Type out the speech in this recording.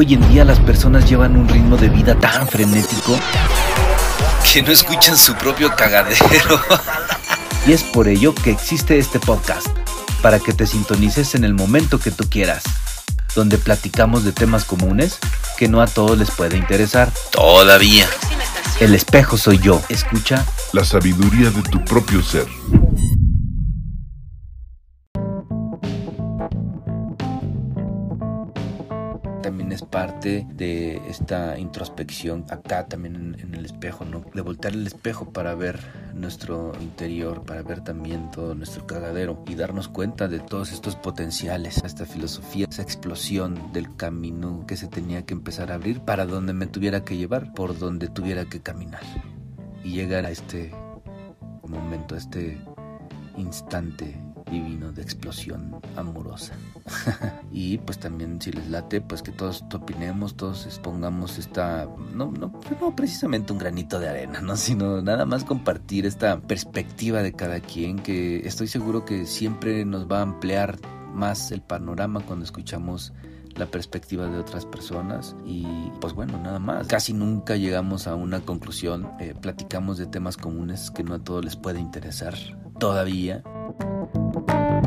Hoy en día las personas llevan un ritmo de vida tan frenético que no escuchan su propio cagadero. y es por ello que existe este podcast, para que te sintonices en el momento que tú quieras, donde platicamos de temas comunes que no a todos les puede interesar. Todavía. El espejo soy yo. Escucha la sabiduría de tu propio ser. También es parte de esta introspección acá también en, el espejo, ¿no? De voltear el espejo para ver nuestro interior, para ver también todo nuestro cagadero y darnos cuenta de todos estos potenciales, esta filosofía, esa explosión del camino que se tenía que empezar a abrir para donde me tuviera que llevar, por donde tuviera que caminar y llegar a este momento, a este instante divino de explosión amorosa. y pues también si les late, pues que todos opinemos, todos expongamos esta, no, no, no precisamente un granito de arena, ¿no? Sino nada más compartir esta perspectiva de cada quien que estoy seguro que siempre nos va a ampliar más el panorama cuando escuchamos la perspectiva de otras personas y pues bueno, nada más. Casi nunca llegamos a una conclusión, eh, platicamos de temas comunes que no a todos les puede interesar todavía. Thank you.